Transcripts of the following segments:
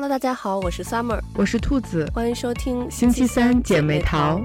Hello，大家好，我是 Summer，我是兔子，欢迎收听星期三姐妹淘。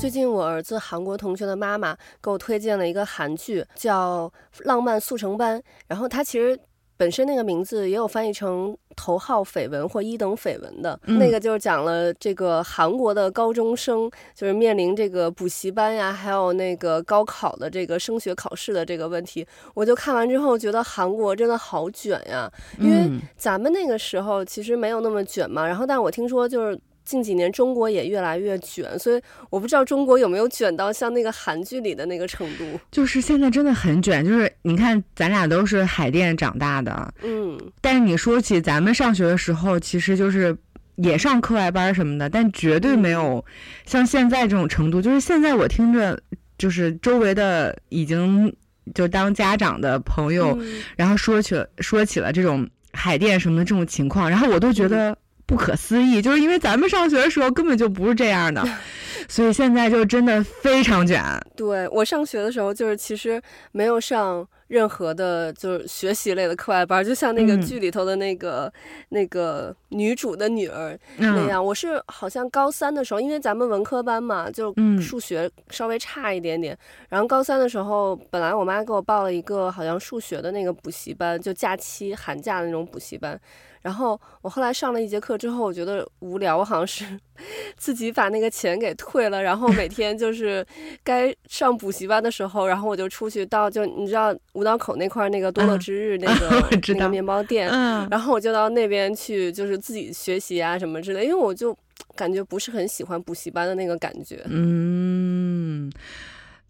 最近我儿子韩国同学的妈妈给我推荐了一个韩剧，叫《浪漫速成班》，然后他其实。本身那个名字也有翻译成头号绯闻或一等绯闻的，嗯、那个就是讲了这个韩国的高中生就是面临这个补习班呀，还有那个高考的这个升学考试的这个问题。我就看完之后觉得韩国真的好卷呀，因为咱们那个时候其实没有那么卷嘛。然后，但我听说就是。近几年中国也越来越卷，所以我不知道中国有没有卷到像那个韩剧里的那个程度。就是现在真的很卷，就是你看咱俩都是海淀长大的，嗯，但是你说起咱们上学的时候，其实就是也上课外班什么的，但绝对没有像现在这种程度。就是现在我听着，就是周围的已经就当家长的朋友，嗯、然后说起了说起了这种海淀什么的这种情况，然后我都觉得。不可思议，就是因为咱们上学的时候根本就不是这样的，所以现在就真的非常卷。对，我上学的时候，就是其实没有上任何的，就是学习类的课外班，就像那个剧里头的那个、嗯、那个女主的女儿那样。嗯、我是好像高三的时候，因为咱们文科班嘛，就数学稍微差一点点。嗯、然后高三的时候，本来我妈给我报了一个好像数学的那个补习班，就假期寒假的那种补习班。然后我后来上了一节课之后，我觉得无聊，我好像是 自己把那个钱给退了。然后每天就是 该上补习班的时候，然后我就出去到就你知道五道口那块那个多乐之日 那个、嗯、那个面包店，嗯、然后我就到那边去，就是自己学习啊什么之类。因为我就感觉不是很喜欢补习班的那个感觉。嗯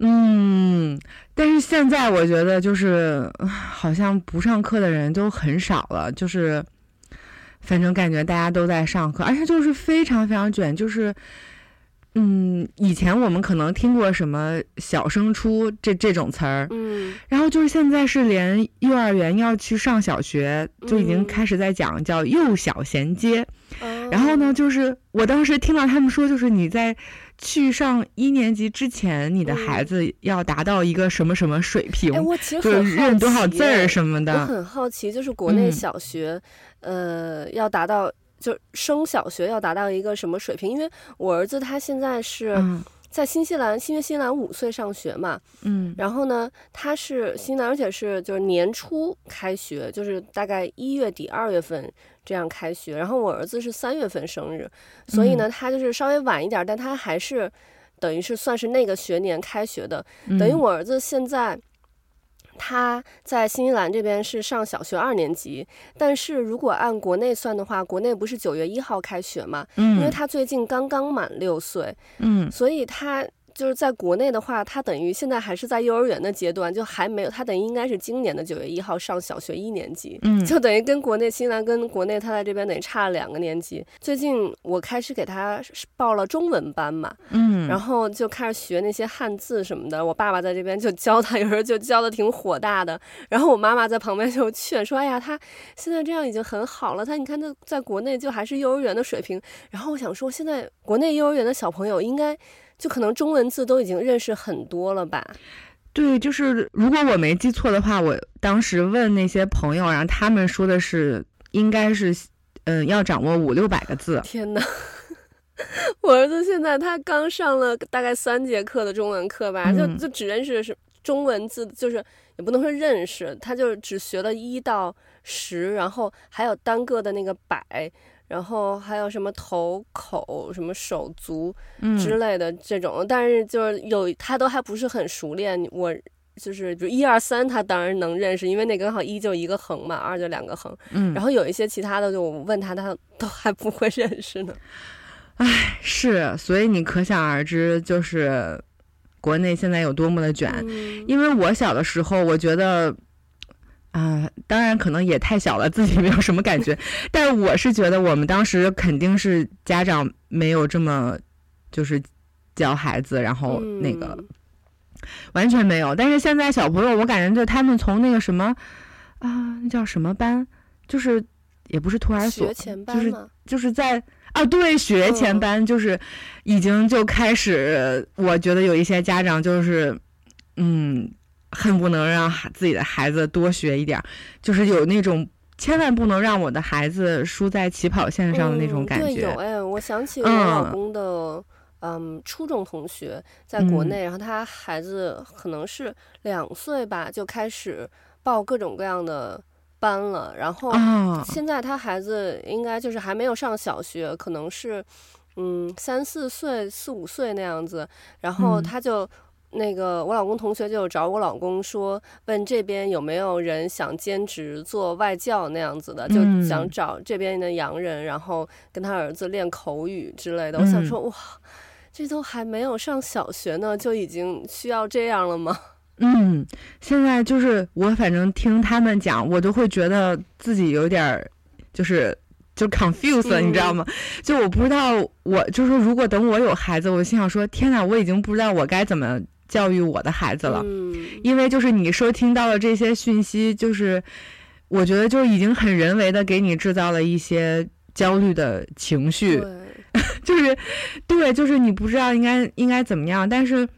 嗯，但是现在我觉得就是好像不上课的人都很少了，就是。反正感觉大家都在上课，而且就是非常非常卷，就是，嗯，以前我们可能听过什么“小升初”这这种词儿，嗯，然后就是现在是连幼儿园要去上小学，就已经开始在讲叫“幼小衔接”，嗯，然后呢，就是我当时听到他们说，就是你在去上一年级之前，你的孩子要达到一个什么什么水平，哎，我其实就是认多少字儿什么的，我很好奇，就是国内小学。嗯呃，要达到就升小学要达到一个什么水平？因为我儿子他现在是在新西兰，因为新西兰五岁上学嘛，嗯，然后呢，他是新西兰，而且是就是年初开学，就是大概一月底二月份这样开学。然后我儿子是三月份生日，所以呢，他就是稍微晚一点，但他还是等于是算是那个学年开学的，等于我儿子现在。他在新西兰这边是上小学二年级，但是如果按国内算的话，国内不是九月一号开学嘛？嗯，因为他最近刚刚满六岁，嗯，所以他。就是在国内的话，他等于现在还是在幼儿园的阶段，就还没有他等于应该是今年的九月一号上小学一年级，嗯，就等于跟国内新西兰跟国内他在这边等于差了两个年级。最近我开始给他报了中文班嘛，嗯，然后就开始学那些汉字什么的。我爸爸在这边就教他，有时候就教的挺火大的。然后我妈妈在旁边就劝说：“哎呀，他现在这样已经很好了，他你看他在国内就还是幼儿园的水平。”然后我想说，现在国内幼儿园的小朋友应该。就可能中文字都已经认识很多了吧？对，就是如果我没记错的话，我当时问那些朋友，然后他们说的是应该是，嗯，要掌握五六百个字。天哪！我儿子现在他刚上了大概三节课的中文课吧，嗯、就就只认识是中文字，就是也不能说认识，他就只学了一到十，然后还有单个的那个百。然后还有什么头口什么手足之类的这种，嗯、但是就是有他都还不是很熟练。我就是比如一二三，他当然能认识，因为那刚好一就一个横嘛，二就两个横。嗯，然后有一些其他的，就我问他，他都还不会认识呢。唉，是，所以你可想而知，就是国内现在有多么的卷。嗯、因为我小的时候，我觉得。啊、呃，当然可能也太小了，自己没有什么感觉。但是我是觉得，我们当时肯定是家长没有这么，就是教孩子，然后那个、嗯、完全没有。但是现在小朋友，我感觉就他们从那个什么啊，那叫什么班，就是也不是托儿所，就是就是在啊，对，学前班，就是已经就开始，我觉得有一些家长就是嗯。恨不能让自己的孩子多学一点，就是有那种千万不能让我的孩子输在起跑线上的那种感觉。嗯、对，有哎，我想起我老公的嗯，嗯初中同学在国内，嗯、然后他孩子可能是两岁吧就开始报各种各样的班了，然后现在他孩子应该就是还没有上小学，可能是嗯三四岁四五岁那样子，然后他就。嗯那个我老公同学就找我老公说，问这边有没有人想兼职做外教那样子的，就想找这边的洋人，然后跟他儿子练口语之类的。我想说，哇，这都还没有上小学呢，就已经需要这样了吗？嗯，现在就是我反正听他们讲，我都会觉得自己有点儿就是就 confused 了，你知道吗？就我不知道，我就是说，如果等我有孩子，我心想说，天哪，我已经不知道我该怎么。教育我的孩子了，嗯，因为就是你收听到了这些讯息，就是我觉得就已经很人为的给你制造了一些焦虑的情绪，就是对，就是你不知道应该应该怎么样，但是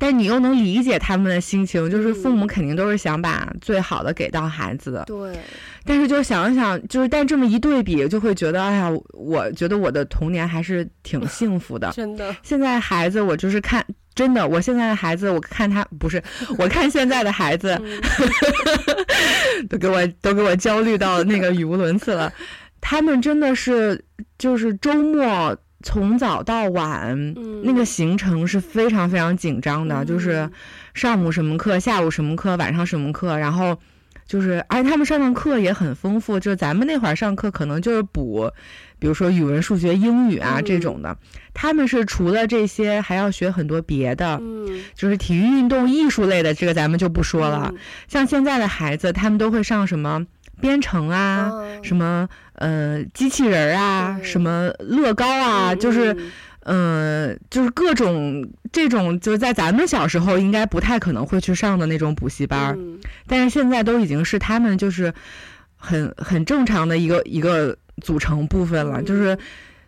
但你又能理解他们的心情，就是父母肯定都是想把最好的给到孩子的，对。但是就想一想，就是但这么一对比，就会觉得哎呀，我觉得我的童年还是挺幸福的，真的。现在孩子，我就是看。真的，我现在的孩子，我看他不是，我看现在的孩子，都给我都给我焦虑到那个语无伦次了。他们真的是，就是周末从早到晚，嗯、那个行程是非常非常紧张的，嗯、就是上午什么课，下午什么课，晚上什么课，然后就是，而且他们上的课也很丰富，就是咱们那会儿上课可能就是补。比如说语文、数学、英语啊这种的，嗯、他们是除了这些还要学很多别的，嗯，就是体育运动、艺术类的，这个咱们就不说了。嗯、像现在的孩子，他们都会上什么编程啊，嗯、什么呃机器人啊，嗯、什么乐高啊，嗯、就是嗯、呃，就是各种这种，就是在咱们小时候应该不太可能会去上的那种补习班，嗯、但是现在都已经是他们就是很很正常的一个一个。组成部分了，就是，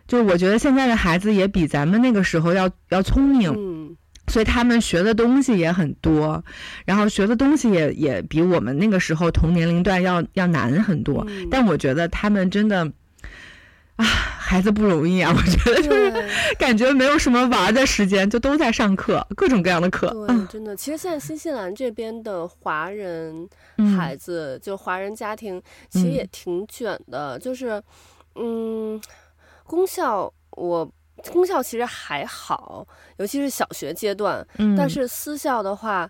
就是我觉得现在的孩子也比咱们那个时候要要聪明，嗯，所以他们学的东西也很多，然后学的东西也也比我们那个时候同年龄段要要难很多。嗯，但我觉得他们真的，啊，孩子不容易啊！我觉得就是感觉没有什么玩的时间，就都在上课，各种各样的课。对，真的。其实现在新西兰这边的华人孩子，嗯，就华人家庭，其实也挺卷的，嗯，就是。嗯，公校我公校其实还好，尤其是小学阶段。嗯，但是私校的话，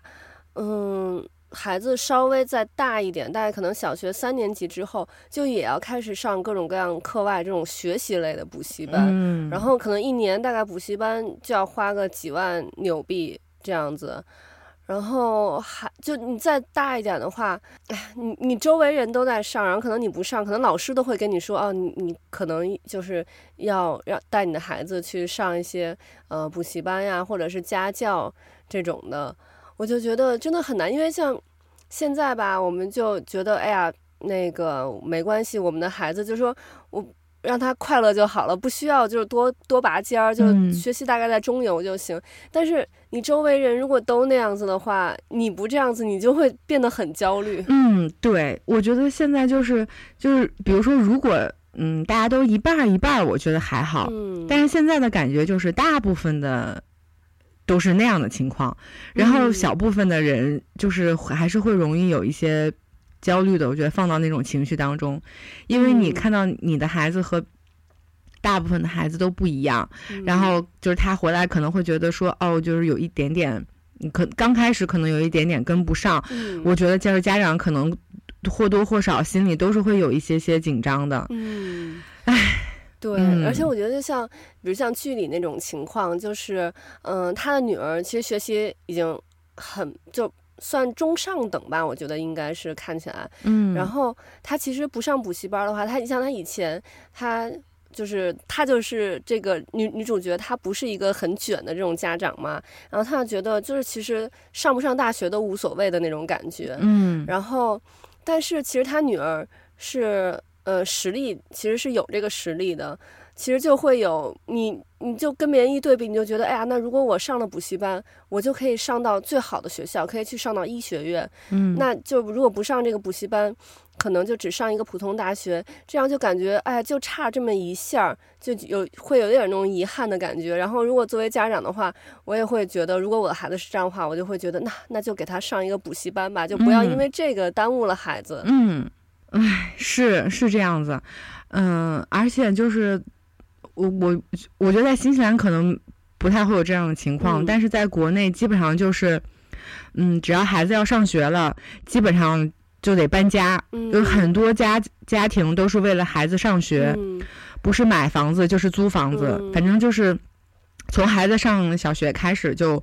嗯，孩子稍微再大一点，大概可能小学三年级之后，就也要开始上各种各样课外这种学习类的补习班。嗯，然后可能一年大概补习班就要花个几万纽币这样子。然后还就你再大一点的话，哎，你你周围人都在上，然后可能你不上，可能老师都会跟你说，哦，你你可能就是要要带你的孩子去上一些呃补习班呀，或者是家教这种的，我就觉得真的很难，因为像现在吧，我们就觉得，哎呀，那个没关系，我们的孩子就说我。让他快乐就好了，不需要就是多多拔尖儿，就学习大概在中游就行。嗯、但是你周围人如果都那样子的话，你不这样子，你就会变得很焦虑。嗯，对，我觉得现在就是就是，比如说，如果嗯大家都一半一半，我觉得还好。嗯。但是现在的感觉就是，大部分的都是那样的情况，然后小部分的人就是还是会容易有一些。焦虑的，我觉得放到那种情绪当中，因为你看到你的孩子和大部分的孩子都不一样，嗯、然后就是他回来可能会觉得说，哦，就是有一点点，可刚开始可能有一点点跟不上。嗯、我觉得就是家长可能或多或少心里都是会有一些些紧张的。嗯，唉，对，嗯、而且我觉得就像比如像剧里那种情况，就是嗯、呃，他的女儿其实学习已经很就。算中上等吧，我觉得应该是看起来。嗯，然后他其实不上补习班的话，他你像他以前，他就是他就是这个女女主角，她不是一个很卷的这种家长嘛。然后她觉得就是其实上不上大学都无所谓的那种感觉。嗯，然后但是其实她女儿是呃实力其实是有这个实力的。其实就会有你，你就跟别人一对比，你就觉得，哎呀，那如果我上了补习班，我就可以上到最好的学校，可以去上到医学院。嗯，那就如果不上这个补习班，可能就只上一个普通大学，这样就感觉，哎，就差这么一下，就有会有点那种遗憾的感觉。然后，如果作为家长的话，我也会觉得，如果我的孩子是这样的话，我就会觉得，那那就给他上一个补习班吧，就不要因为这个耽误了孩子。嗯，哎，是是这样子，嗯，而且就是。我我我觉得在新西兰可能不太会有这样的情况，嗯、但是在国内基本上就是，嗯，只要孩子要上学了，基本上就得搬家，嗯、有很多家家庭都是为了孩子上学，嗯、不是买房子就是租房子，嗯、反正就是从孩子上小学开始就。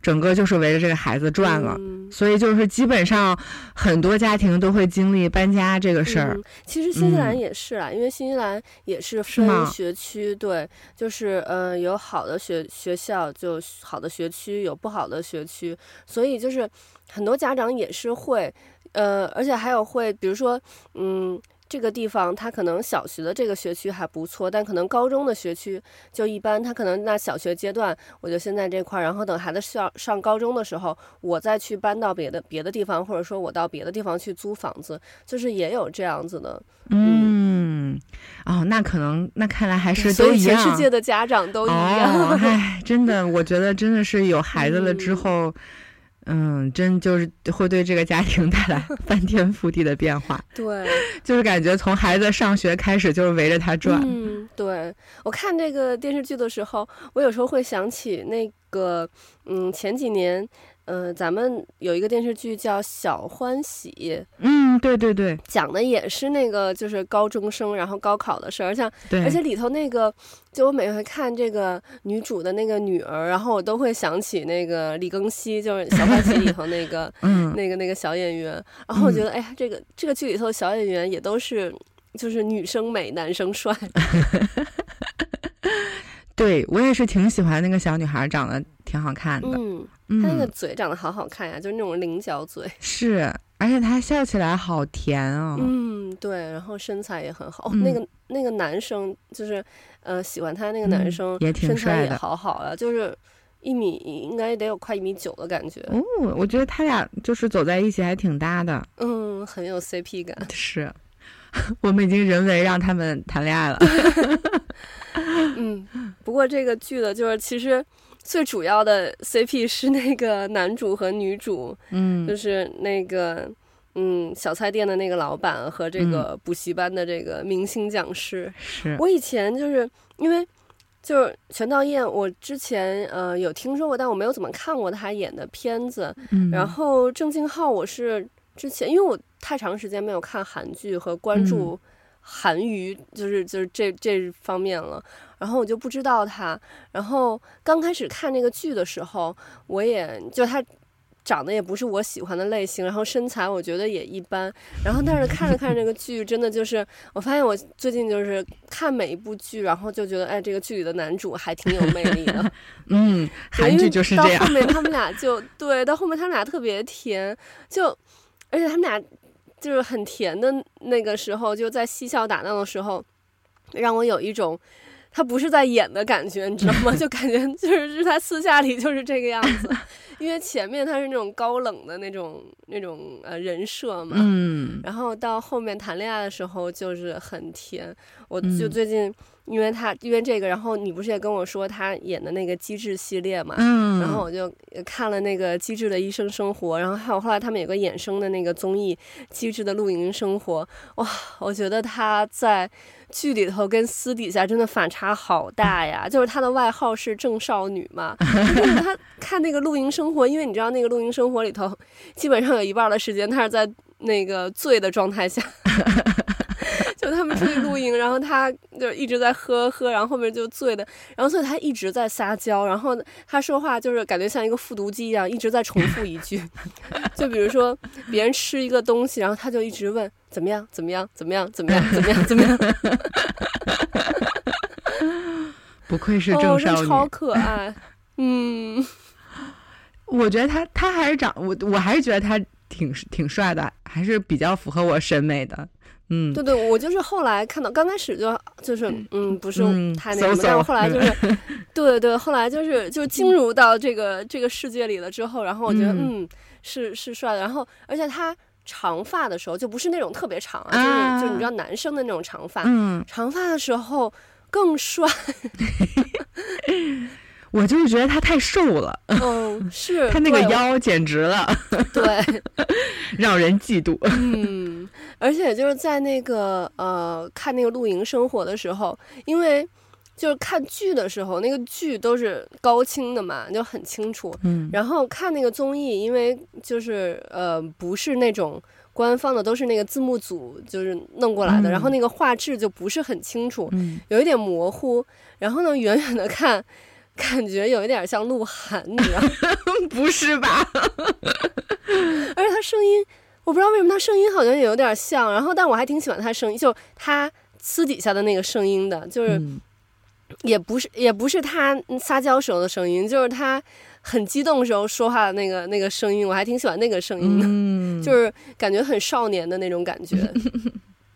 整个就是围着这个孩子转了，嗯、所以就是基本上很多家庭都会经历搬家这个事儿、嗯。其实新西兰也是啊，嗯、因为新西兰也是分学区，对，就是呃有好的学学校，就好的学区，有不好的学区，所以就是很多家长也是会，呃，而且还有会，比如说，嗯。这个地方，他可能小学的这个学区还不错，但可能高中的学区就一般。他可能那小学阶段，我就先在这块儿，然后等孩子上上高中的时候，我再去搬到别的别的地方，或者说我到别的地方去租房子，就是也有这样子的。嗯，嗯哦，那可能那看来还是都一样。全世界的家长都一样。哦，哎，真的，我觉得真的是有孩子了之后。嗯嗯，真就是会对这个家庭带来 翻天覆地的变化。对，就是感觉从孩子上学开始，就是围着他转。嗯，对，我看这个电视剧的时候，我有时候会想起那个，嗯，前几年。嗯、呃，咱们有一个电视剧叫《小欢喜》，嗯，对对对，讲的也是那个就是高中生，然后高考的事儿，像，对。而且里头那个，就我每回看这个女主的那个女儿，然后我都会想起那个李庚希，就是《小欢喜》里头那个，嗯，那个那个小演员，然后我觉得，哎呀，这个这个剧里头的小演员也都是，就是女生美，男生帅。对，我也是挺喜欢那个小女孩，长得挺好看的。嗯，她那个嘴长得好好看呀，就是那种菱角嘴。是，而且他笑起来好甜啊。嗯，对，然后身材也很好。那个那个男生就是，呃，喜欢他那个男生也挺帅的，身材也好好啊，就是一米应该得有快一米九的感觉。哦，我觉得他俩就是走在一起还挺搭的。嗯，很有 CP 感。是，我们已经人为让他们谈恋爱了。嗯，不过这个剧的就是其实最主要的 CP 是那个男主和女主，嗯，就是那个嗯小菜店的那个老板和这个补习班的这个明星讲师。嗯、是我以前就是因为就是全道嬿，我之前呃有听说过，但我没有怎么看过他演的片子。嗯，然后郑敬浩，我是之前因为我太长时间没有看韩剧和关注、嗯。韩娱就是就是这这方面了，然后我就不知道他。然后刚开始看那个剧的时候，我也就他长得也不是我喜欢的类型，然后身材我觉得也一般。然后但是看着看着这个剧，真的就是我发现我最近就是看每一部剧，然后就觉得哎，这个剧里的男主还挺有魅力的。嗯，韩剧就是这样。到后面他们俩 就对，到后面他们俩特别甜，就而且他们俩。就是很甜的那个时候，就在嬉笑打闹的时候，让我有一种他不是在演的感觉，你知道吗？就感觉就是是他私下里就是这个样子，因为前面他是那种高冷的那种那种呃人设嘛，嗯，然后到后面谈恋爱的时候就是很甜，我就最近。因为他因为这个，然后你不是也跟我说他演的那个机智系列嘛？嗯，然后我就看了那个机智的医生生活，然后还有后来他们有个衍生的那个综艺《机智的露营生活》，哇，我觉得他在剧里头跟私底下真的反差好大呀！就是他的外号是郑少女嘛，他 看那个露营生活，因为你知道那个露营生活里头，基本上有一半的时间他是在那个醉的状态下。就他们出去露营，然后他就一直在喝喝，然后后面就醉的，然后所以他一直在撒娇，然后他说话就是感觉像一个复读机一样，一直在重复一句。就比如说别人吃一个东西，然后他就一直问怎么样，怎么样，怎么样，怎么样，怎么样，怎么样。不愧是郑少女，哦、超可爱。嗯，我觉得他他还是长我我还是觉得他挺挺帅的，还是比较符合我审美的。嗯，对对，我就是后来看到，刚开始就就是嗯，不是太那什么，嗯、但是后来就是，对对，后来就是就进入到这个这个世界里了之后，然后我觉得嗯，嗯是是帅的，然后而且他长发的时候就不是那种特别长啊，啊就是就你知道男生的那种长发，嗯，长发的时候更帅。我就是觉得他太瘦了，嗯，是他那个腰简直了，对，让人嫉妒。嗯，而且就是在那个呃看那个露营生活的时候，因为就是看剧的时候，那个剧都是高清的嘛，就很清楚。嗯，然后看那个综艺，因为就是呃不是那种官方的，都是那个字幕组就是弄过来的，嗯、然后那个画质就不是很清楚，嗯，有一点模糊。然后呢，远远的看。感觉有一点像鹿晗，你知道吗？不是吧？而且他声音，我不知道为什么他声音好像也有点像。然后，但我还挺喜欢他声音，就他私底下的那个声音的，就是也不是也不是他撒娇时候的声音，就是他很激动时候说话的那个那个声音，我还挺喜欢那个声音的，嗯、就是感觉很少年的那种感觉。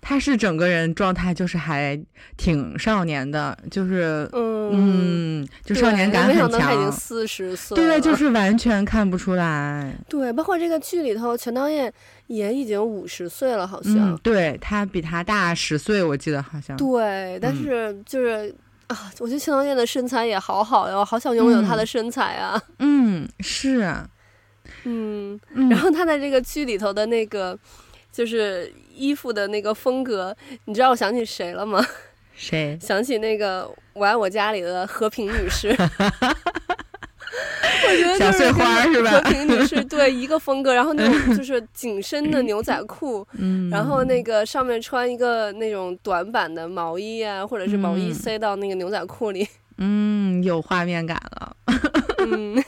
他是整个人状态就是还挺少年的，就是嗯，嗯，就少年感很强。没想到他已经四十岁，对，就是完全看不出来。对，包括这个剧里头，全导演也已经五十岁了，好像。嗯、对他比他大十岁，我记得好像。对，但是就是、嗯、啊，我觉得全导演的身材也好好哟，好想拥有他的身材啊。嗯，是啊。嗯，然后他在这个剧里头的那个。就是衣服的那个风格，你知道我想起谁了吗？谁？想起那个《我爱我家》里的和平女士。我觉得小碎花是吧？和平女士对一个风格，然后那种 就是紧身的牛仔裤，嗯，然后那个上面穿一个那种短版的毛衣啊，或者是毛衣塞到那个牛仔裤里，嗯，有画面感了，嗯。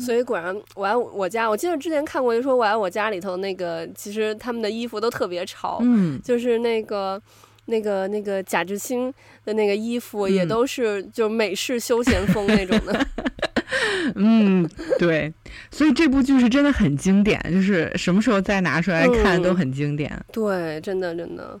所以果然，我爱我家。我记得之前看过，就说我爱我家里头那个，其实他们的衣服都特别潮。嗯，就是那个、那个、那个贾志清的那个衣服，也都是就美式休闲风那种的。嗯，对。所以这部剧是真的很经典，就是什么时候再拿出来看都很经典。嗯、对，真的真的。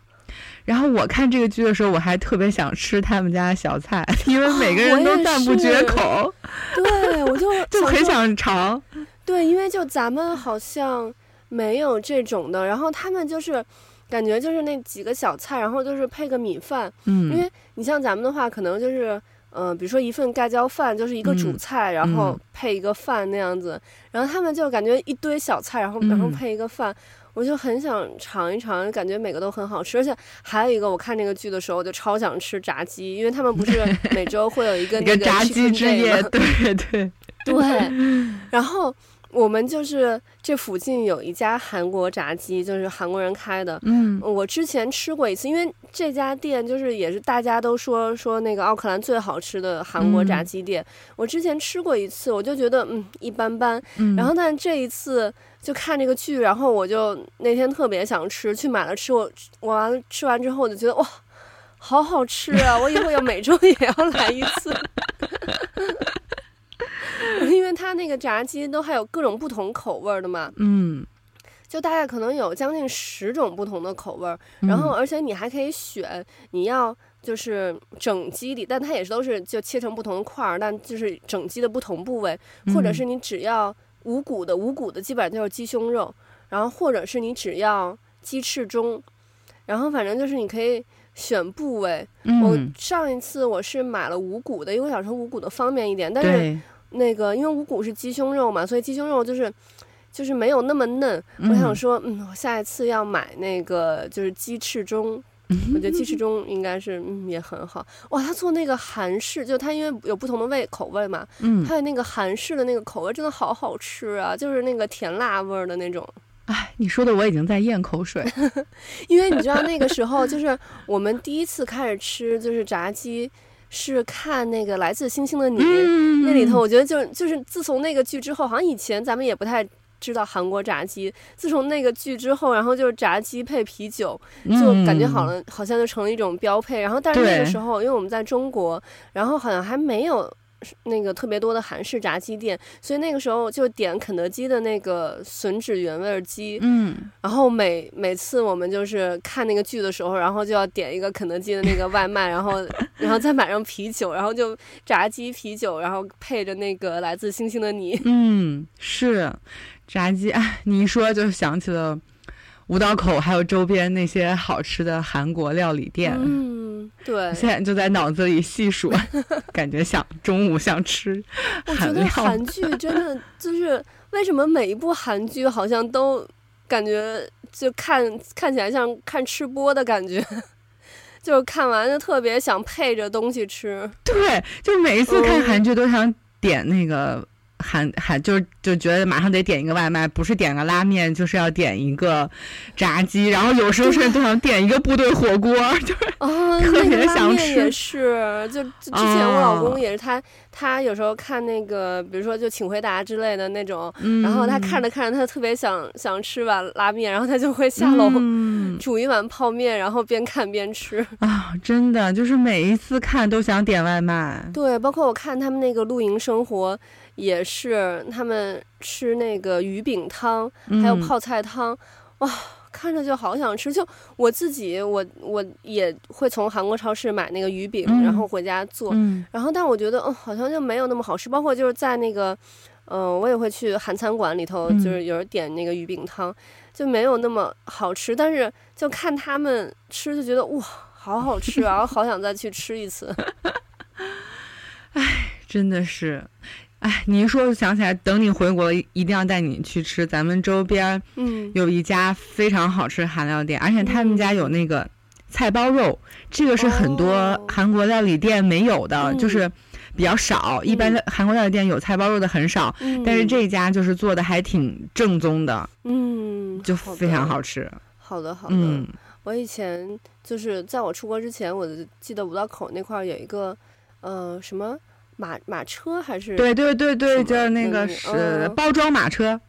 然后我看这个剧的时候，我还特别想吃他们家的小菜，因为每个人都赞不绝口。对，我就 就很想尝。对，因为就咱们好像没有这种的，然后他们就是感觉就是那几个小菜，然后就是配个米饭。嗯，因为你像咱们的话，可能就是嗯、呃，比如说一份盖浇饭就是一个主菜，嗯、然后配一个饭那样子。然后他们就感觉一堆小菜，然后然后配一个饭。嗯我就很想尝一尝，感觉每个都很好吃，而且还有一个，我看这个剧的时候，我就超想吃炸鸡，因为他们不是 每周会有一个那个炸鸡之夜，对对对，然后。我们就是这附近有一家韩国炸鸡，就是韩国人开的。嗯，我之前吃过一次，因为这家店就是也是大家都说说那个奥克兰最好吃的韩国炸鸡店。嗯、我之前吃过一次，我就觉得嗯一般般。嗯、然后但这一次就看这个剧，然后我就那天特别想吃，去买了吃。我我完了吃完之后，我就觉得哇，好好吃啊！我以后要每周 也要来一次。因为它那个炸鸡都还有各种不同口味的嘛，嗯，就大概可能有将近十种不同的口味，然后而且你还可以选你要就是整鸡里，但它也是都是就切成不同的块儿，但就是整鸡的不同部位，或者是你只要无骨的，无骨的基本上就是鸡胸肉，然后或者是你只要鸡翅中，然后反正就是你可以选部位。我上一次我是买了无骨的，因为我想说无骨的方便一点，但是。那个，因为无骨是鸡胸肉嘛，所以鸡胸肉就是，就是没有那么嫩。嗯、我想说，嗯，我下一次要买那个就是鸡翅中，嗯、我觉得鸡翅中应该是嗯也很好。哇，他做那个韩式，就他因为有不同的味口味嘛，嗯，还有那个韩式的那个口味真的好好吃啊，就是那个甜辣味儿的那种。哎，你说的我已经在咽口水，因为你知道那个时候就是我们第一次开始吃就是炸鸡。是看那个来自星星的你，嗯、那里头，我觉得就就是自从那个剧之后，好像以前咱们也不太知道韩国炸鸡。自从那个剧之后，然后就是炸鸡配啤酒，就感觉好了好像就成了一种标配。然后但是那个时候，因为我们在中国，然后好像还没有那个特别多的韩式炸鸡店，所以那个时候就点肯德基的那个吮指原味鸡。嗯，然后每每次我们就是看那个剧的时候，然后就要点一个肯德基的那个外卖，然后 然后再买上啤酒，然后就炸鸡啤酒，然后配着那个来自星星的你。嗯，是炸鸡，哎，你一说就想起了。五道口还有周边那些好吃的韩国料理店，嗯，对，现在就在脑子里细数，感觉想中午想吃。我觉得韩剧真的就是为什么每一部韩剧好像都感觉就看看起来像看吃播的感觉，就是看完就特别想配着东西吃。对，就每一次看韩剧都想点那个。韩韩就就觉得马上得点一个外卖，不是点个拉面，就是要点一个炸鸡，然后有时候甚至都想点一个部队火锅，就是特别想吃。也是，就之前我老公也是他，他有时候看那个，比如说就请回答之类的那种，然后他看着看着，他特别想想吃碗拉面，然后他就会下楼煮一碗泡面，然后边看边吃。啊，真的就是每一次看都想点外卖。对，包括我看他们那个露营生活。也是他们吃那个鱼饼汤，还有泡菜汤，嗯、哇，看着就好想吃。就我自己，我我也会从韩国超市买那个鱼饼，嗯、然后回家做。嗯、然后，但我觉得，哦，好像就没有那么好吃。包括就是在那个，嗯、呃，我也会去韩餐馆里头，就是有人点那个鱼饼汤，就没有那么好吃。但是就看他们吃，就觉得哇，好好吃然后，好想再去吃一次。哎，真的是。哎，你一说就想起来，等你回国一定要带你去吃。咱们周边，嗯，有一家非常好吃韩料店，嗯、而且他们家有那个菜包肉，嗯、这个是很多韩国料理店没有的，哦、就是比较少。嗯、一般的韩国料理店有菜包肉的很少，嗯、但是这家就是做的还挺正宗的，嗯，就非常好吃。好的，好的。嗯、我以前就是在我出国之前，我记得五道口那块有一个，呃，什么？马马车还是对对对对，就是那个是包装马车。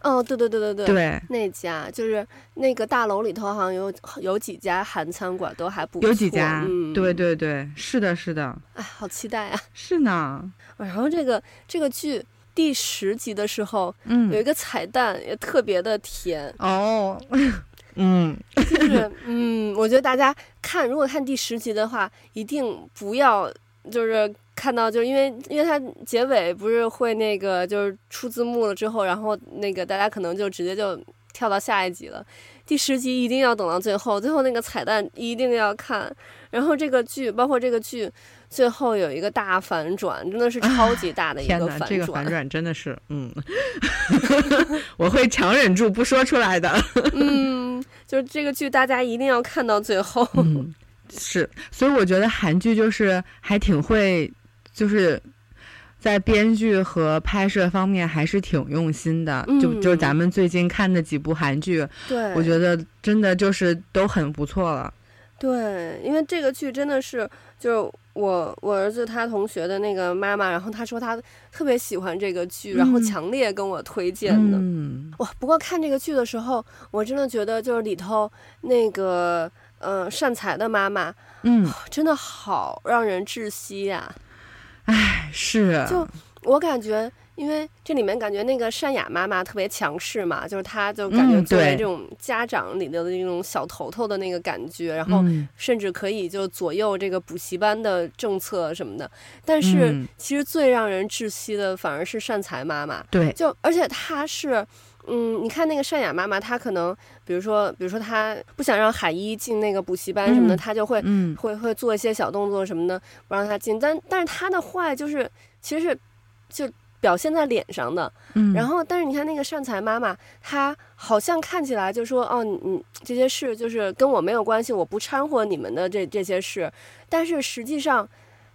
哦，对对对对对，对那家就是那个大楼里头好像有有几家韩餐馆都还不错。有几家，嗯，对对对，是的，是的。哎，好期待啊！是呢。然后这个这个剧第十集的时候，嗯，有一个彩蛋也特别的甜哦。嗯，就是嗯，我觉得大家看如果看第十集的话，一定不要就是。看到，就是因为，因为它结尾不是会那个，就是出字幕了之后，然后那个大家可能就直接就跳到下一集了。第十集一定要等到最后，最后那个彩蛋一定要看。然后这个剧，包括这个剧，最后有一个大反转，真的是超级大的一个反转。啊、这个反转真的是，嗯，我会强忍住不说出来的。嗯，就是这个剧大家一定要看到最后。嗯、是，所以我觉得韩剧就是还挺会。就是在编剧和拍摄方面还是挺用心的，嗯、就就咱们最近看的几部韩剧，对，我觉得真的就是都很不错了。对，因为这个剧真的是，就是我我儿子他同学的那个妈妈，然后他说他特别喜欢这个剧，嗯、然后强烈跟我推荐的。嗯，哇，不过看这个剧的时候，我真的觉得就是里头那个呃善财的妈妈，嗯，真的好让人窒息呀、啊。哎，是，就我感觉，因为这里面感觉那个善雅妈妈特别强势嘛，就是她就感觉作为这种家长里头的那种小头头的那个感觉，嗯、然后甚至可以就左右这个补习班的政策什么的。但是其实最让人窒息的反而是善财妈妈，对，就而且她是。嗯，你看那个善雅妈妈，她可能，比如说，比如说她不想让海一进那个补习班什么的，她、嗯、就会，嗯、会会做一些小动作什么的，不让她进。但但是她的坏就是，其实是就表现在脸上的。嗯、然后，但是你看那个善财妈妈，她好像看起来就说，哦，你你这些事就是跟我没有关系，我不掺和你们的这这些事。但是实际上，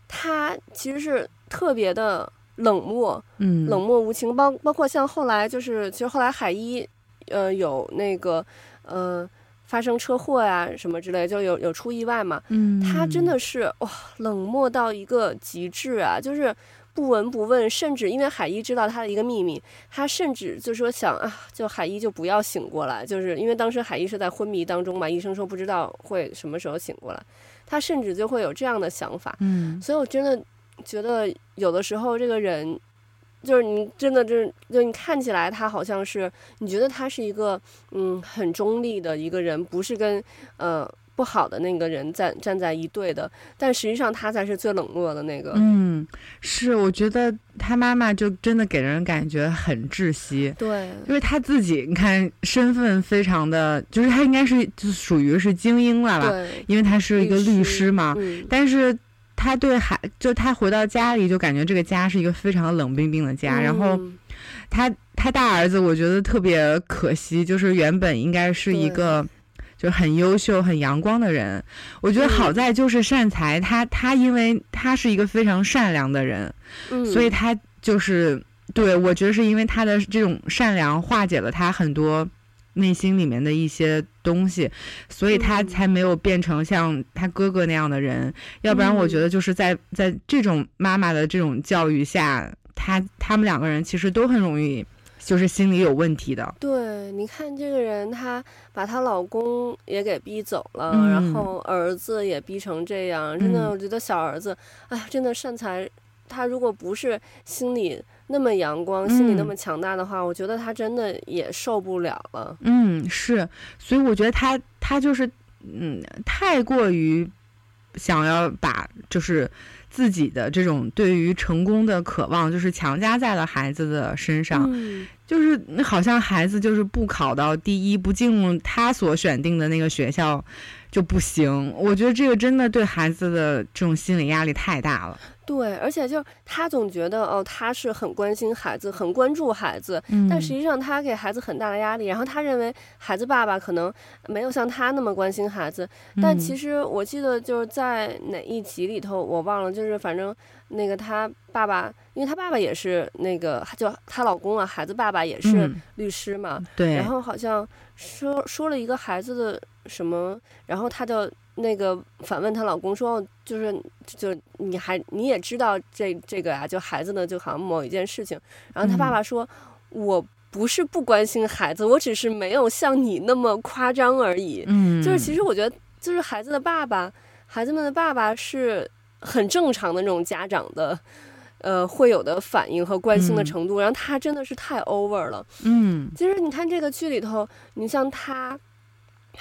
她其实是特别的。冷漠，嗯，冷漠无情，包包括像后来就是，其实后来海一，呃，有那个，呃，发生车祸呀、啊、什么之类，就有有出意外嘛，嗯，他真的是哇，冷漠到一个极致啊，就是不闻不问，甚至因为海一知道他的一个秘密，他甚至就说想啊，就海一就不要醒过来，就是因为当时海一是在昏迷当中嘛，医生说不知道会什么时候醒过来，他甚至就会有这样的想法，嗯，所以我真的。觉得有的时候这个人，就是你真的就是，就你看起来他好像是，你觉得他是一个嗯很中立的一个人，不是跟呃。不好的那个人站站在一队的，但实际上他才是最冷漠的那个。嗯，是，我觉得他妈妈就真的给人感觉很窒息。对，因为他自己，你看身份非常的，就是他应该是就属于是精英了吧？对，因为他是一个律师嘛。嗯，但是他对孩，就他回到家里就感觉这个家是一个非常冷冰冰的家。嗯，然后他他大儿子，我觉得特别可惜，就是原本应该是一个。就很优秀、很阳光的人，我觉得好在就是善财，他他因为他是一个非常善良的人，嗯，所以他就是对，我觉得是因为他的这种善良化解了他很多内心里面的一些东西，所以他才没有变成像他哥哥那样的人。要不然，我觉得就是在在这种妈妈的这种教育下，他他们两个人其实都很容易。就是心理有问题的。对，你看这个人，她把她老公也给逼走了，嗯，然后儿子也逼成这样，真的，我觉得小儿子，哎，嗯，真的善财，他如果不是心里那么阳光，嗯，心里那么强大的话，我觉得他真的也受不了了。嗯，是，所以我觉得他他就是，嗯，太过于想要把就是。自己的这种对于成功的渴望，就是强加在了孩子的身上，嗯、就是好像孩子就是不考到第一，不进入他所选定的那个学校就不行。我觉得这个真的对孩子的这种心理压力太大了。对，而且就是他总觉得哦，他是很关心孩子，很关注孩子，嗯，但实际上他给孩子很大的压力。然后他认为孩子爸爸可能没有像他那么关心孩子，但其实我记得就是在哪一集里头，我忘了，就是反正那个他爸爸，因为他爸爸也是那个就她老公啊，孩子爸爸也是律师嘛，嗯，对，然后好像说说了一个孩子的什么，然后他就。那个反问她老公说，就是就你还你也知道这这个呀、啊，就孩子呢，就好像某一件事情。然后她爸爸说，嗯、我不是不关心孩子，我只是没有像你那么夸张而已。嗯，就是其实我觉得，就是孩子的爸爸，孩子们的爸爸是很正常的那种家长的，呃，会有的反应和关心的程度。嗯、然后他真的是太 over 了。嗯，其实你看这个剧里头，你像他。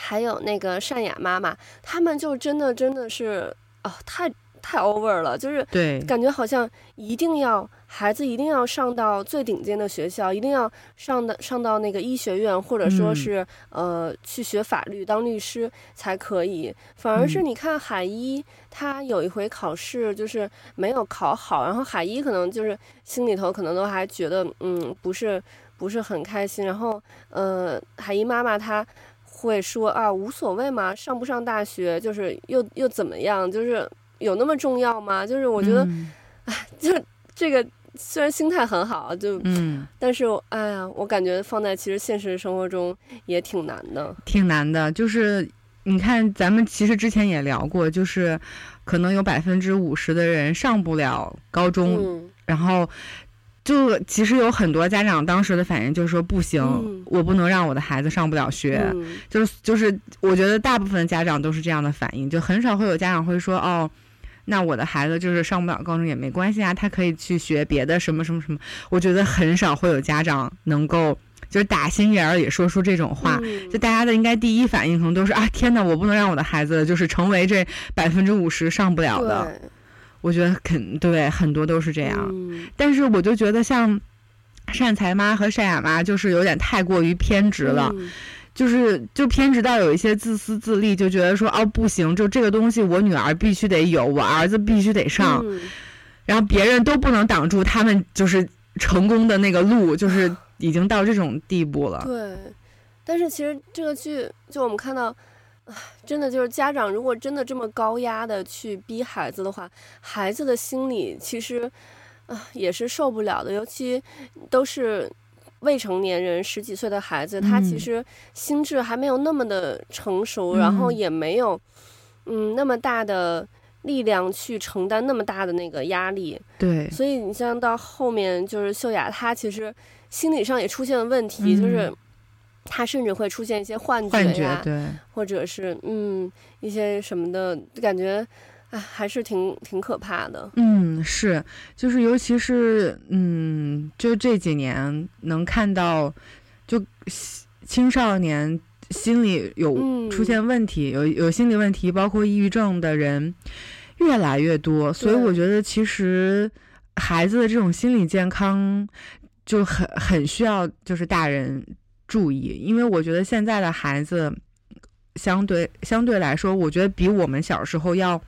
还有那个善雅妈妈，他们就真的真的是哦，太太 over 了，就是对，感觉好像一定要孩子一定要上到最顶尖的学校，一定要上的上到那个医学院，或者说是、嗯、呃去学法律当律师才可以。反而是你看海一，他有一回考试就是没有考好，然后海一可能就是心里头可能都还觉得嗯不是不是很开心，然后呃海一妈妈她。会说啊，无所谓嘛，上不上大学就是又又怎么样，就是有那么重要吗？就是我觉得，哎、嗯，就这个虽然心态很好，就嗯，但是哎呀，我感觉放在其实现实生活中也挺难的，挺难的。就是你看，咱们其实之前也聊过，就是可能有百分之五十的人上不了高中，嗯、然后。就其实有很多家长当时的反应就是说不行，嗯、我不能让我的孩子上不了学。嗯、就是就是，我觉得大部分家长都是这样的反应，就很少会有家长会说哦，那我的孩子就是上不了高中也没关系啊，他可以去学别的什么什么什么。我觉得很少会有家长能够就是打心眼儿里说出这种话。嗯、就大家的应该第一反应可能都是啊，天哪，我不能让我的孩子就是成为这百分之五十上不了的。我觉得肯对很多都是这样，嗯，但是我就觉得像善财妈和善雅妈就是有点太过于偏执了，嗯，就是就偏执到有一些自私自利，就觉得说哦不行，就这个东西我女儿必须得有，我儿子必须得上，嗯，然后别人都不能挡住他们就是成功的那个路，就是已经到这种地步了。对，但是其实这个剧就我们看到。真的就是家长，如果真的这么高压的去逼孩子的话，孩子的心理其实啊也是受不了的。尤其都是未成年人，十几岁的孩子，他其实心智还没有那么的成熟，嗯、然后也没有嗯那么大的力量去承担那么大的那个压力。对，所以你像到后面，就是秀雅，她其实心理上也出现了问题，嗯、就是。他甚至会出现一些幻觉呀，对，或者是嗯一些什么的感觉，哎，还是挺挺可怕的。嗯，是，就是尤其是嗯，就这几年能看到，就青少年心理有出现问题，嗯、有有心理问题，包括抑郁症的人越来越多。所以我觉得，其实孩子的这种心理健康就很很需要，就是大人注意，因为我觉得现在的孩子相对相对来说，我觉得比我们小时候要。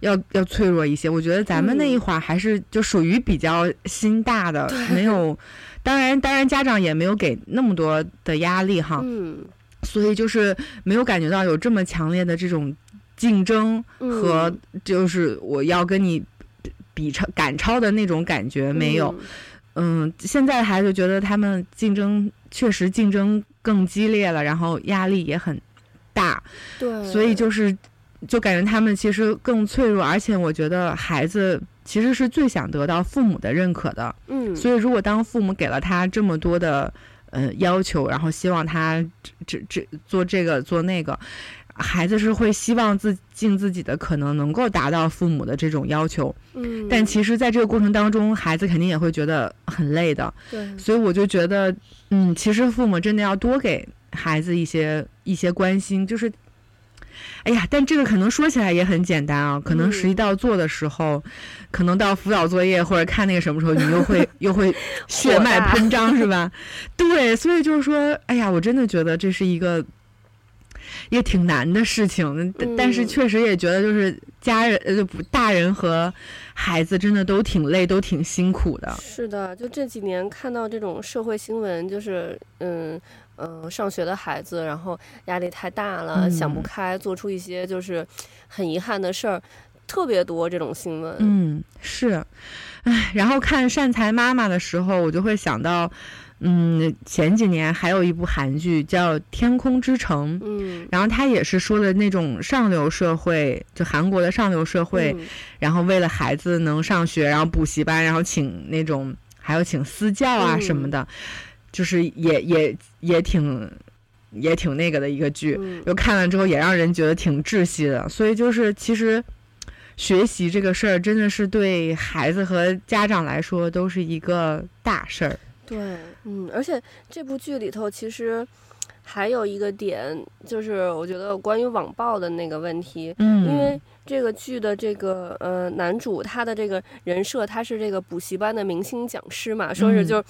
要要脆弱一些，我觉得咱们那一会儿还是就属于比较心大的，嗯、没有，当然当然家长也没有给那么多的压力哈，嗯，所以就是没有感觉到有这么强烈的这种竞争和就是我要跟你比超赶超的那种感觉没有，嗯，嗯，现在孩子觉得他们竞争确实竞争更激烈了，然后压力也很大，对，所以就是。就感觉他们其实更脆弱，而且我觉得孩子其实是最想得到父母的认可的。嗯，所以如果当父母给了他这么多的呃要求，然后希望他这这做这个做那个，孩子是会希望自尽自己的可能能够达到父母的这种要求。嗯，但其实在这个过程当中，孩子肯定也会觉得很累的。对，所以我就觉得，嗯，其实父母真的要多给孩子一些一些关心，就是。哎呀，但这个可能说起来也很简单啊，可能实际到做的时候，嗯、可能到辅导作业或者看那个什么时候，你又会又会血脉喷张，是吧？对，所以就是说，哎呀，我真的觉得这是一个也挺难的事情，但但是确实也觉得就是家人呃不大人和孩子真的都挺累，都挺辛苦的。是的，就这几年看到这种社会新闻，就是嗯。嗯、呃，上学的孩子，然后压力太大了，嗯、想不开，做出一些就是很遗憾的事儿，特别多这种新闻。嗯，是，唉，然后看善财妈妈的时候，我就会想到，嗯，前几年还有一部韩剧叫《天空之城》，嗯，然后他也是说的那种上流社会，就韩国的上流社会，嗯、然后为了孩子能上学，然后补习班，然后请那种还有请私教啊什么的。嗯就是也也也挺也挺那个的一个剧，又看完之后也让人觉得挺窒息的。所以就是其实学习这个事儿真的是对孩子和家长来说都是一个大事儿。对，嗯，而且这部剧里头其实还有一个点，就是我觉得关于网暴的那个问题。嗯，因为这个剧的这个呃男主他的这个人设他是这个补习班的明星讲师嘛，说是就。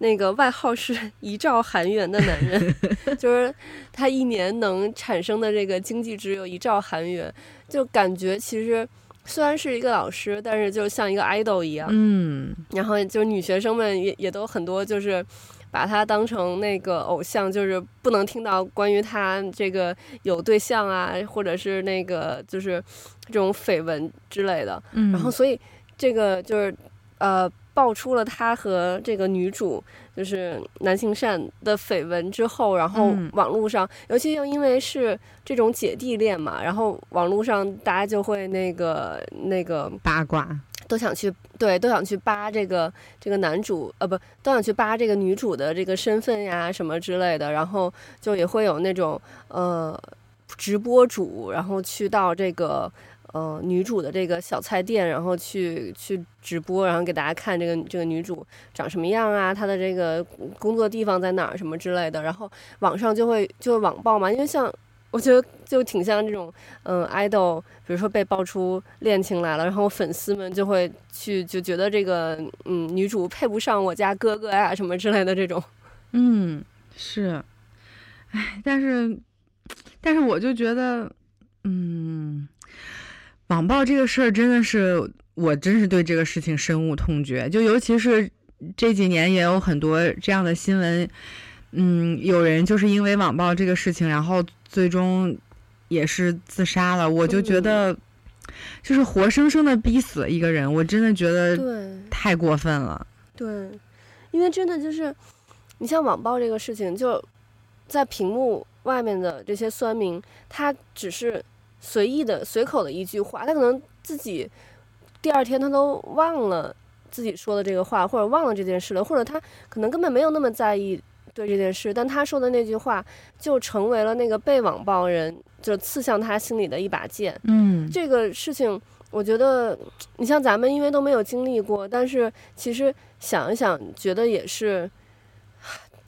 那个外号是一兆韩元的男人，就是他一年能产生的这个经济值有一兆韩元，就感觉其实虽然是一个老师，但是就像一个 idol 一样。嗯，然后就是女学生们也也都很多，就是把他当成那个偶像，就是不能听到关于他这个有对象啊，或者是那个就是这种绯闻之类的。嗯，然后所以这个就是呃。爆出了他和这个女主就是南杏善的绯闻之后，然后网络上，嗯、尤其又因为是这种姐弟恋嘛，然后网络上大家就会那个那个八卦，都想去对，都想去扒这个这个男主，呃，不，都想去扒这个女主的这个身份呀什么之类的，然后就也会有那种呃直播主，然后去到这个。呃，女主的这个小菜店，然后去去直播，然后给大家看这个这个女主长什么样啊，她的这个工作地方在哪儿什么之类的，然后网上就会就会网暴嘛，因为像我觉得就挺像这种嗯、idol，比如说被爆出恋情来了，然后粉丝们就会去就觉得这个嗯女主配不上我家哥哥呀什么之类的这种，嗯是，哎，但是但是我就觉得嗯。网暴这个事儿真的是，我真是对这个事情深恶痛绝。就尤其是这几年也有很多这样的新闻，嗯，有人就是因为网暴这个事情，然后最终也是自杀了。我就觉得，就是活生生的逼死了一个人，我真的觉得太过分了。对，对，因为真的就是，你像网暴这个事情，就在屏幕外面的这些酸民，他只是。随意的、随口的一句话，他可能自己第二天他都忘了自己说的这个话，或者忘了这件事了，或者他可能根本没有那么在意对这件事，但他说的那句话就成为了那个被网暴人就刺向他心里的一把剑。嗯，这个事情，我觉得你像咱们，因为都没有经历过，但是其实想一想，觉得也是，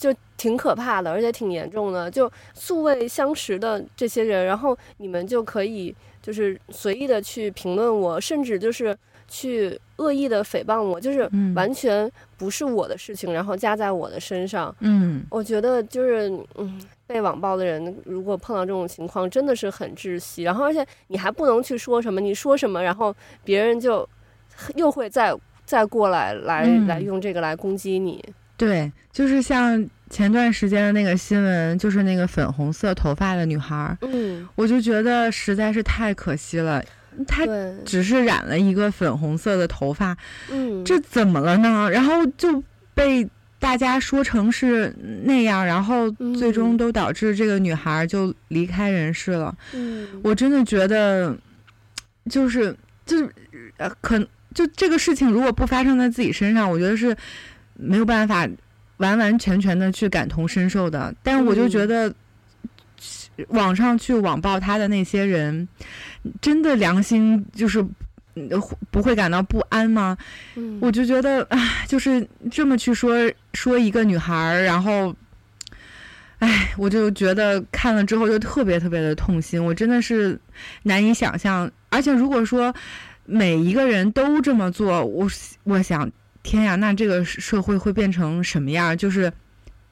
就挺可怕的，而且挺严重的。就素未相识的这些人，然后你们就可以就是随意的去评论我，甚至就是。去恶意的诽谤我，就是完全不是我的事情，嗯、然后加在我的身上。嗯，我觉得就是，嗯，被网暴的人如果碰到这种情况，真的是很窒息。然后，而且你还不能去说什么，你说什么，然后别人就又会再再过来来、嗯、来用这个来攻击你。对，就是像前段时间的那个新闻，就是那个粉红色头发的女孩。嗯，我就觉得实在是太可惜了。她只是染了一个粉红色的头发，嗯，这怎么了呢？然后就被大家说成是那样，然后最终都导致这个女孩就离开人世了。嗯，我真的觉得，就是就是呃，可就这个事情如果不发生在自己身上，我觉得是没有办法完完全全的去感同身受的。但是我就觉得。网上去网暴他的那些人，真的良心就是不会感到不安吗？嗯，我就觉得，唉，就是这么去说说一个女孩，然后，唉，我就觉得看了之后就特别特别的痛心，我真的是难以想象。而且如果说每一个人都这么做，我我想，天呀，那这个社会会变成什么样？就是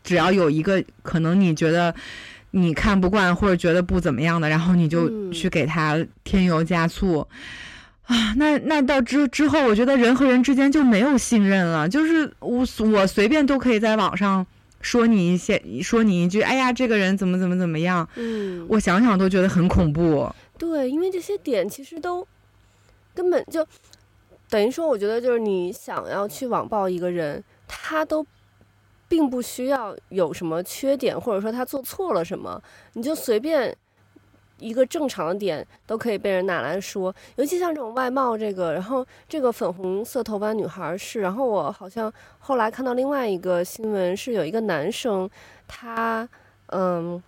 只要有一个可能，你觉得。你看不惯或者觉得不怎么样的，然后你就去给他添油加醋，嗯、啊，那那到之之后，我觉得人和人之间就没有信任了。就是我我随便都可以在网上说你一些，说你一句，哎呀，这个人怎么怎么怎么样，嗯，我想想都觉得很恐怖。对，因为这些点其实都根本就等于说，我觉得就是你想要去网暴一个人，他都。并不需要有什么缺点，或者说他做错了什么，你就随便一个正常的点都可以被人拿来说。尤其像这种外貌，这个，然后这个粉红色头发女孩是，然后我好像后来看到另外一个新闻，是有一个男生，他嗯，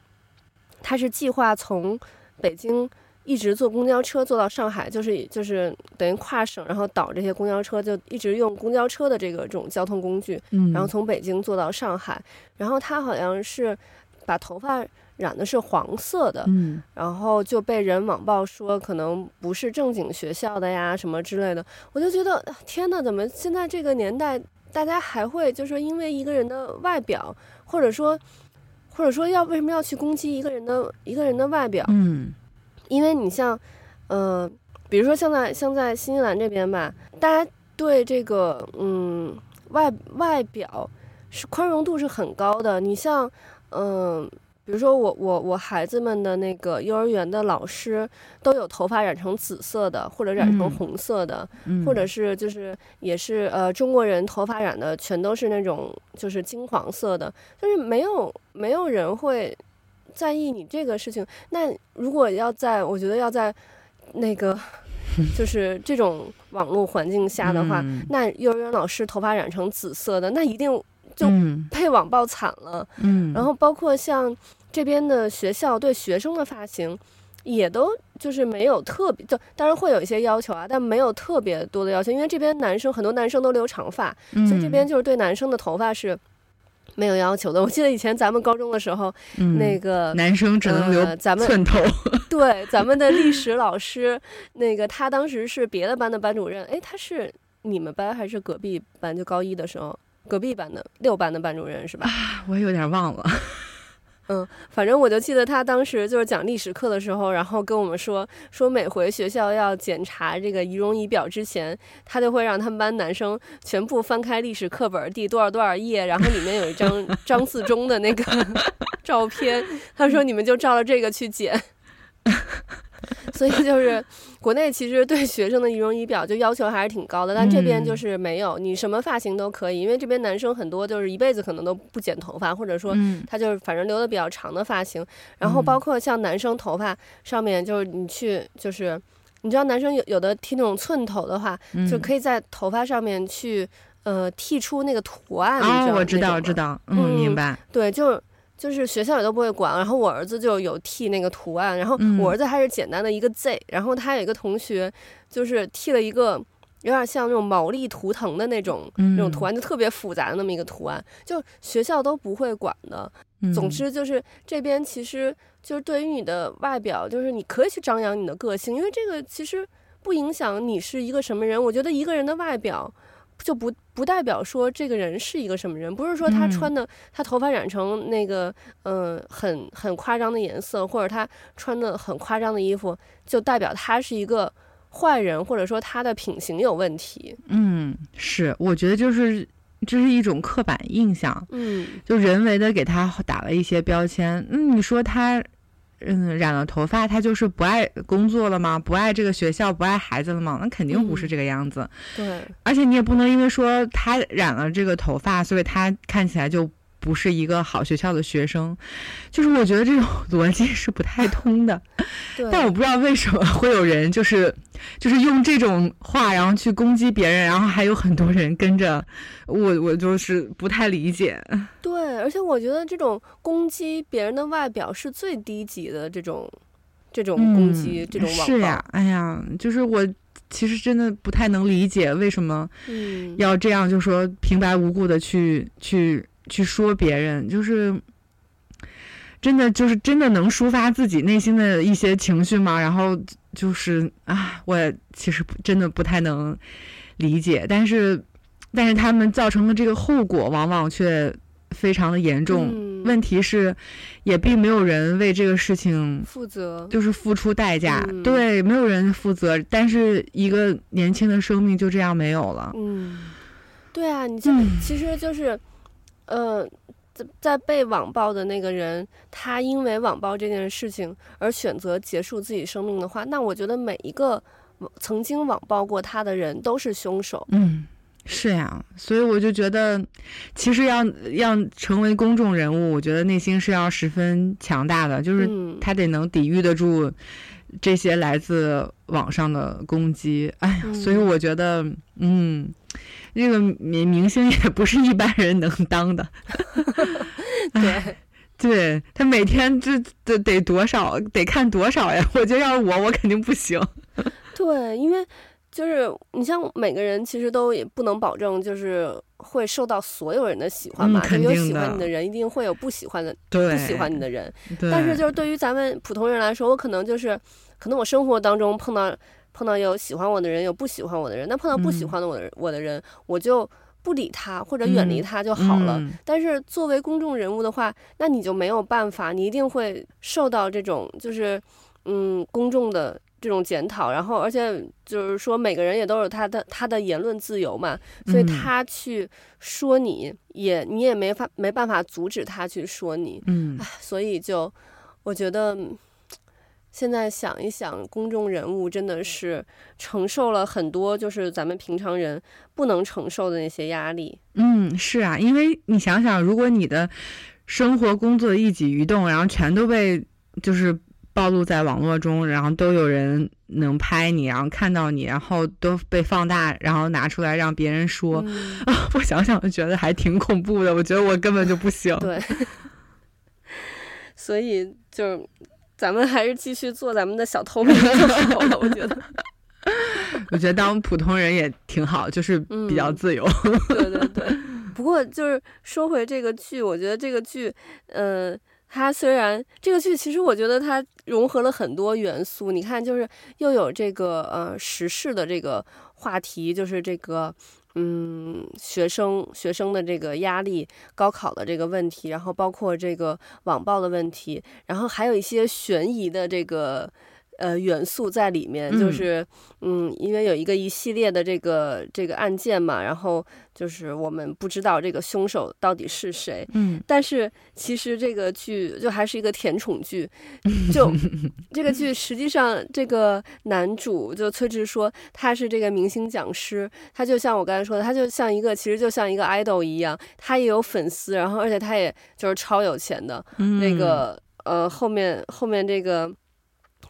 他是计划从北京。一直坐公交车坐到上海，就是就是等于跨省，然后倒这些公交车，就一直用公交车的这个这种交通工具，嗯，然后从北京坐到上海。然后他好像是把头发染的是黄色的，嗯，然后就被人网暴说可能不是正经学校的呀什么之类的。我就觉得天呐，怎么现在这个年代大家还会就是说因为一个人的外表，或者说或者说要为什么要去攻击一个人的一个人的外表？嗯。因为你像，嗯、呃，比如说像在像在新西兰这边吧，大家对这个嗯外外表是宽容度是很高的。你像，嗯、呃，比如说我我我孩子们的那个幼儿园的老师都有头发染成紫色的，或者染成红色的，嗯、或者是就是也是呃中国人头发染的全都是那种就是金黄色的，但是没有没有人会。在意你这个事情，那如果要在，我觉得要在那个 就是这种网络环境下的话，嗯、那幼儿园老师头发染成紫色的，那一定就配网暴惨了。嗯，然后包括像这边的学校对学生的发型，也都就是没有特别，就当然会有一些要求啊，但没有特别多的要求，因为这边男生很多男生都留长发，嗯、所以这边就是对男生的头发是。没有要求的。我记得以前咱们高中的时候，嗯、那个男生只能留咱们寸头。对，咱们的历史老师，那个他当时是别的班的班主任。哎，他是你们班还是隔壁班？就高一的时候，隔壁班的六班的班主任是吧？啊，我有点忘了。嗯，反正我就记得他当时就是讲历史课的时候，然后跟我们说说每回学校要检查这个仪容仪表之前，他就会让他们班男生全部翻开历史课本第多少多少页，然后里面有一张 张自忠的那个 照片，他说你们就照着这个去检。所以就是，国内其实对学生的仪容仪表就要求还是挺高的，但这边就是没有，你什么发型都可以，因为这边男生很多就是一辈子可能都不剪头发，或者说他就是反正留的比较长的发型。然后包括像男生头发上面，就是你去就是，你知道男生有有的剃那种寸头的话，就可以在头发上面去呃剃出那个图案。哦，我知道，我知道，嗯，明白。对，就就是学校也都不会管。然后我儿子就有剃那个图案，然后我儿子还是简单的一个 Z，然后他有一个同学就是剃了一个。有点像那种毛利图腾的那种、嗯、那种图案，就特别复杂的那么一个图案，就学校都不会管的。嗯、总之就是这边其实就是对于你的外表，就是你可以去张扬你的个性，因为这个其实不影响你是一个什么人。我觉得一个人的外表就不不代表说这个人是一个什么人，不是说他穿的、嗯、他头发染成那个嗯、呃、很很夸张的颜色，或者他穿的很夸张的衣服，就代表他是一个。坏人，或者说他的品行有问题。嗯，是，我觉得就是这是一种刻板印象。嗯，就人为的给他打了一些标签。嗯，你说他，嗯，染了头发，他就是不爱工作了吗？不爱这个学校，不爱孩子了吗？那肯定不是这个样子。嗯、对，而且你也不能因为说他染了这个头发，所以他看起来就。不是一个好学校的学生，就是我觉得这种 逻辑是不太通的。对但我不知道为什么会有人就是就是用这种话，然后去攻击别人，然后还有很多人跟着我，我就是不太理解。对，而且我觉得这种攻击别人的外表是最低级的这种这种攻击，嗯、这种网暴。是呀，哎呀，就是我其实真的不太能理解为什么要这样，就说平白无故的去去。去说别人，就是真的，就是真的能抒发自己内心的一些情绪吗？然后就是啊，我其实真的不太能理解，但是，但是他们造成的这个后果往往却非常的严重。嗯、问题是，也并没有人为这个事情负责，就是付出代价。嗯、对，没有人负责，但是一个年轻的生命就这样没有了。嗯，对啊，你这其实就是。呃，在在被网暴的那个人，他因为网暴这件事情而选择结束自己生命的话，那我觉得每一个曾经网暴过他的人都是凶手。嗯，是呀，所以我就觉得，其实要要成为公众人物，我觉得内心是要十分强大的，就是他得能抵御得住这些来自网上的攻击。哎呀，所以我觉得，嗯。这个明明星也不是一般人能当的，对，对他每天这得得多少得看多少呀？我觉得要是我，我肯定不行。对，因为就是你像每个人，其实都也不能保证就是会受到所有人的喜欢嘛。嗯、有喜欢你的人，一定会有不喜欢的，对不喜欢你的人。对但是就是对于咱们普通人来说，我可能就是可能我生活当中碰到。碰到有喜欢我的人，有不喜欢我的人。那碰到不喜欢的我的、嗯、我的人，我就不理他或者远离他就好了。嗯、但是作为公众人物的话，那你就没有办法，你一定会受到这种就是嗯公众的这种检讨。然后，而且就是说，每个人也都有他的他的言论自由嘛，所以他去说你也你也没法没办法阻止他去说你。嗯，所以就我觉得。现在想一想，公众人物真的是承受了很多，就是咱们平常人不能承受的那些压力。嗯，是啊，因为你想想，如果你的生活、工作的一举一动，然后全都被就是暴露在网络中，然后都有人能拍你，然后看到你，然后都被放大，然后拿出来让别人说，嗯、啊，我想想，我觉得还挺恐怖的。我觉得我根本就不行。对，所以就。咱们还是继续做咱们的小透明就好了，我觉得。我觉得当普通人也挺好，就是比较自由。嗯、对对对。不过就是说回这个剧，我觉得这个剧，嗯、呃，它虽然这个剧其实我觉得它融合了很多元素。你看，就是又有这个呃时事的这个话题，就是这个。嗯，学生学生的这个压力，高考的这个问题，然后包括这个网暴的问题，然后还有一些悬疑的这个。呃，元素在里面，就是，嗯，因为有一个一系列的这个这个案件嘛，然后就是我们不知道这个凶手到底是谁，嗯，但是其实这个剧就还是一个甜宠剧，就 这个剧实际上这个男主就崔智说他是这个明星讲师，他就像我刚才说的，他就像一个其实就像一个 idol 一样，他也有粉丝，然后而且他也就是超有钱的，嗯、那个呃后面后面这个。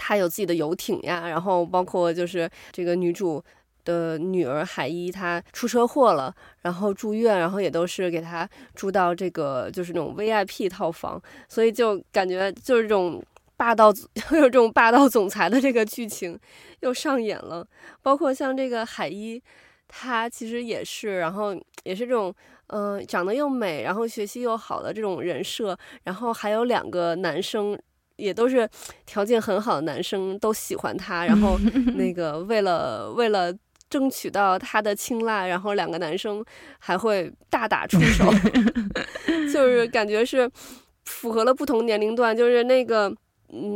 他有自己的游艇呀，然后包括就是这个女主的女儿海一，她出车祸了，然后住院，然后也都是给她住到这个就是那种 VIP 套房，所以就感觉就是这种霸道，有 这种霸道总裁的这个剧情又上演了。包括像这个海一，她其实也是，然后也是这种嗯、呃，长得又美，然后学习又好的这种人设，然后还有两个男生。也都是条件很好的男生都喜欢她，然后 那个为了为了争取到她的青睐，然后两个男生还会大打出手，就是感觉是符合了不同年龄段，就是那个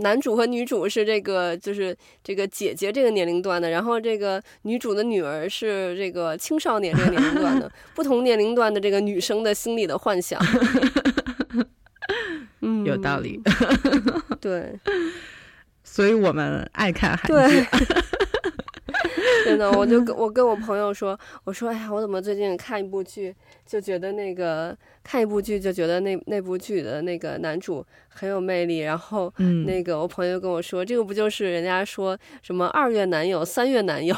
男主和女主是这个就是这个姐姐这个年龄段的，然后这个女主的女儿是这个青少年这个年龄段的，不同年龄段的这个女生的心理的幻想。嗯，有道理。对，所以我们爱看韩剧。真的，我就跟我跟我朋友说，我说，哎呀，我怎么最近看一部剧，就觉得那个看一部剧就觉得那那部剧的那个男主很有魅力。然后，那个我朋友跟我说，嗯、这个不就是人家说什么二月男友、三月男友？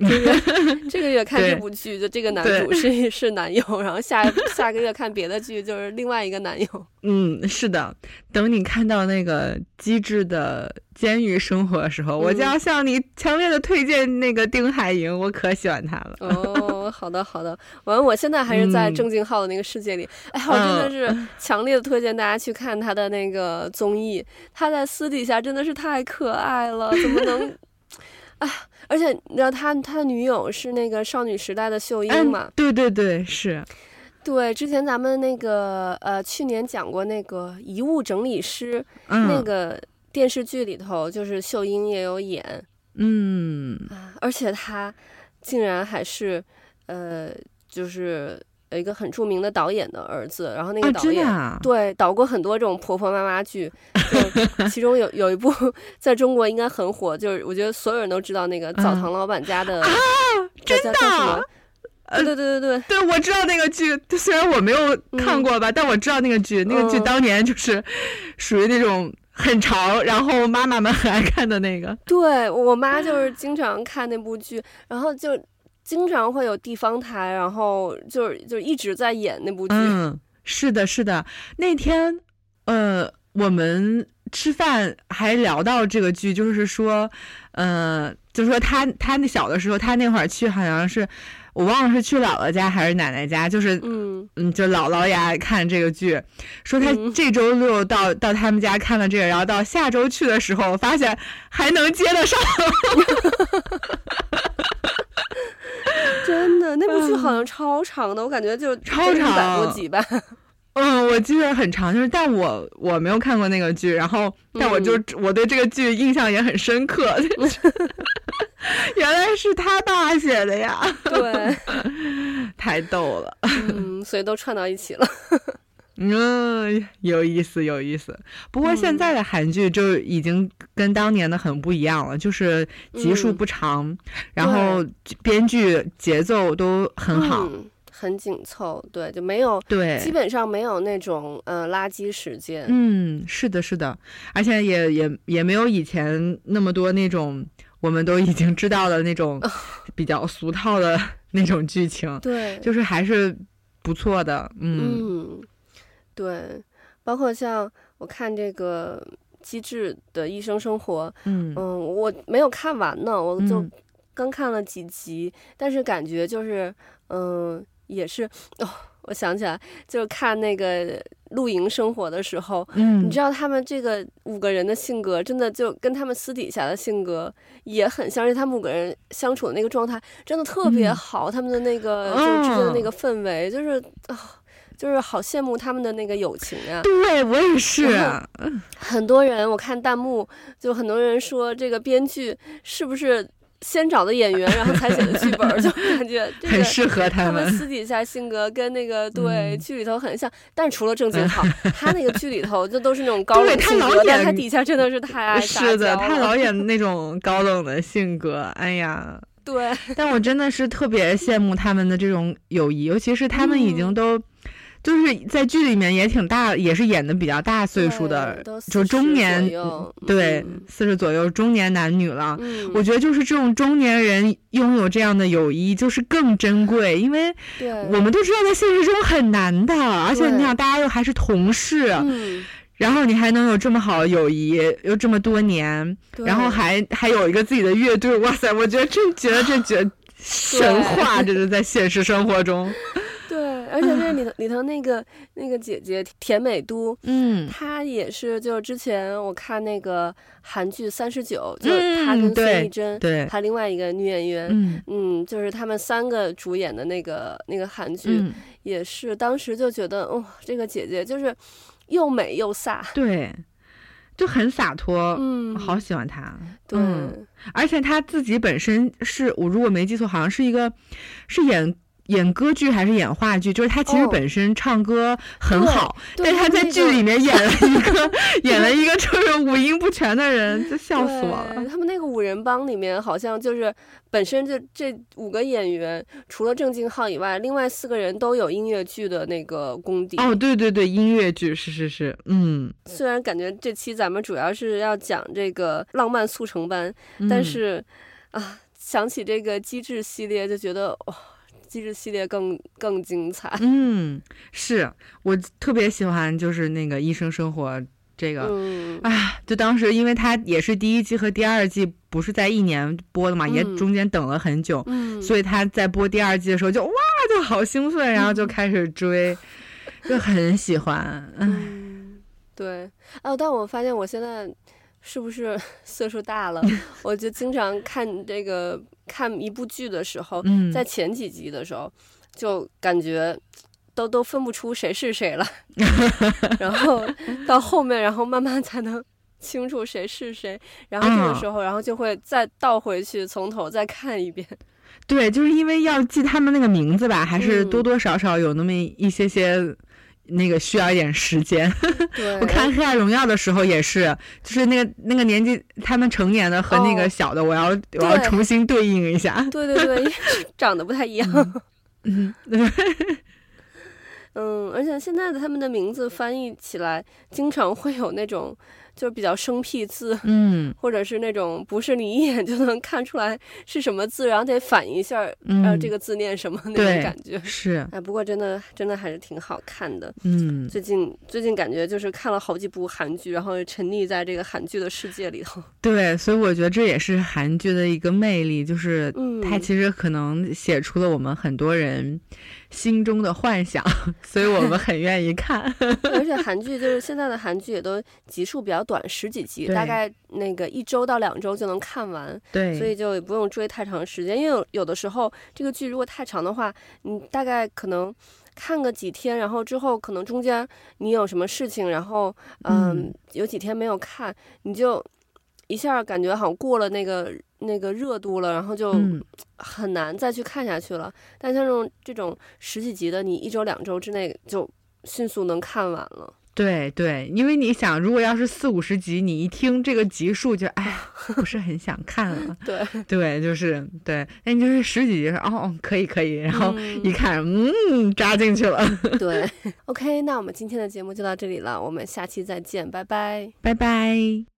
这个 这个月看这部剧，就这个男主是是男友，然后下下个月看别的剧，就是另外一个男友。嗯，是的。等你看到那个机智的监狱生活的时候，嗯、我就要向你强烈的推荐那个丁海寅，我可喜欢他了。哦，好的好的。完，我现在还是在郑敬浩的那个世界里。嗯、哎，我真的是 强烈的推荐大家去看他的那个综艺。他在私底下真的是太可爱了，怎么能？哎。而且你知道他他的女友是那个少女时代的秀英嘛？对对对，是。对，之前咱们那个呃去年讲过那个遗物整理师、嗯、那个电视剧里头，就是秀英也有演。嗯。而且他竟然还是呃就是。有一个很著名的导演的儿子，然后那个导演、啊啊、对导过很多这种婆婆妈妈剧，就 其中有有一部在中国应该很火，就是我觉得所有人都知道那个澡堂老板家的、真的，呃，对对对对对，我知道那个剧，虽然我没有看过吧，嗯、但我知道那个剧，那个剧当年就是属于那种很潮，然后妈妈们很爱看的那个。对，我妈就是经常看那部剧，然后就。经常会有地方台，然后就是就一直在演那部剧。嗯，是的，是的。那天，呃，我们吃饭还聊到这个剧，就是说，呃，就是说他他那小的时候，他那会儿去好像是我忘了是去姥姥家还是奶奶家，就是嗯嗯，就姥姥也爱看这个剧，说他这周六到、嗯、到他们家看了这个，然后到下周去的时候，发现还能接得上。真的，那部剧好像超长的，嗯、我感觉就超长，一百多集吧。嗯，我记得很长，就是但我我没有看过那个剧，然后但我就、嗯、我对这个剧印象也很深刻。原来是他爸写的呀！对，太逗了。嗯，所以都串到一起了。嗯，有意思，有意思。不过现在的韩剧就已经跟当年的很不一样了，嗯、就是集数不长，嗯、然后编剧节奏都很好，嗯、很紧凑。对，就没有对，基本上没有那种呃垃圾时间。嗯，是的，是的，而且也也也没有以前那么多那种我们都已经知道的那种 比较俗套的 那种剧情。对，就是还是不错的。嗯。嗯对，包括像我看这个《机智的医生生活》，嗯。嗯，我没有看完呢，我就刚看了几集，嗯、但是感觉就是，嗯，也是哦，我想起来，就是看那个《露营生活》的时候，嗯，你知道他们这个五个人的性格，真的就跟他们私底下的性格也很像，是他们五个人相处的那个状态真的特别好，嗯、他们的那个就是之间的那个氛围，哦、就是啊。就是好羡慕他们的那个友情啊！对，我也是。很多人我看弹幕，就很多人说这个编剧是不是先找的演员，然后才写的剧本，就感觉很适合他们。他们私底下性格跟那个对剧里头很像，但除了郑敬浩，他那个剧里头就都是那种高冷 性格，但他底下真的是太爱。是的，他老演那种高冷的性格，哎呀，对。但我真的是特别羡慕他们的这种友谊，尤其是他们已经都。就是在剧里面也挺大，也是演的比较大岁数的，就中年，对，四十左右中年男女了。嗯，我觉得就是这种中年人拥有这样的友谊，就是更珍贵，因为我们都知道在现实中很难的，而且你想大家又还是同事，嗯，然后你还能有这么好的友谊，又这么多年，然后还还有一个自己的乐队，哇塞，我觉得真觉得这绝神话，这是在现实生活中。而且那里头里头那个那个姐姐田美都，嗯，她也是，就是之前我看那个韩剧《三十九》，就是她跟孙艺珍，对，还另外一个女演员，嗯。嗯，就是他们三个主演的那个那个韩剧，嗯，也是当时就觉得，哦，这个姐姐就是又美又飒，对，就很洒脱，嗯，好喜欢她，对，嗯，而且她自己本身是我如果没记错，好像是一个是演。演歌剧还是演话剧？就是他其实本身唱歌很好，哦、但是他在剧里面演了一个、那个、演了一个就是五音不全的人，就笑死我了。他们那个五人帮里面好像就是本身就这五个演员，除了郑敬浩以外，另外四个人都有音乐剧的那个功底。哦，对对对，音乐剧是是是，嗯。虽然感觉这期咱们主要是要讲这个浪漫速成班，嗯、但是啊，想起这个机智系列就觉得哇。机智系列更更精彩。嗯，是我特别喜欢，就是那个《医生生活》这个，嗯，啊，就当时因为它也是第一季和第二季不是在一年播的嘛，嗯、也中间等了很久，嗯，所以他在播第二季的时候就哇就好兴奋，然后就开始追，嗯、就很喜欢。嗯，对，哦，但我发现我现在是不是 岁数大了？我就经常看这个。看一部剧的时候，嗯，在前几集的时候，就感觉都都分不出谁是谁了，然后到后面，然后慢慢才能清楚谁是谁，然后这个时候，然后就会再倒回去，从头再看一遍。对，就是因为要记他们那个名字吧，还是多多少少有那么一些些。那个需要一点时间。我看《黑暗荣耀》的时候也是，就是那个那个年纪，他们成年的和那个小的，我要、哦、我要重新对应一下。对对对，长得不太一样。嗯，嗯，而且现在的他们的名字翻译起来，经常会有那种。就比较生僻字，嗯，或者是那种不是你一眼就能看出来是什么字，然后得反一下，嗯，然后这个字念什么那种感觉。是，哎，不过真的真的还是挺好看的。嗯，最近最近感觉就是看了好几部韩剧，然后沉溺在这个韩剧的世界里头。对，所以我觉得这也是韩剧的一个魅力，就是它其实可能写出了我们很多人心中的幻想，所以我们很愿意看。而且韩剧就是现在的韩剧也都集数比较短，十几集，大概那个一周到两周就能看完。对，所以就也不用追太长时间，因为有有的时候这个剧如果太长的话，你大概可能看个几天，然后之后可能中间你有什么事情，然后嗯，嗯有几天没有看，你就一下感觉好像过了那个那个热度了，然后就很难再去看下去了。嗯、但像这种这种十几集的，你一周两周之内就迅速能看完了。对对，因为你想，如果要是四五十集，你一听这个集数就哎呀，不是很想看了。对对，就是对，那你就是十几集说哦，可以可以，然后一看，嗯，嗯，扎进去了。对，OK，那我们今天的节目就到这里了，我们下期再见，拜拜，拜拜。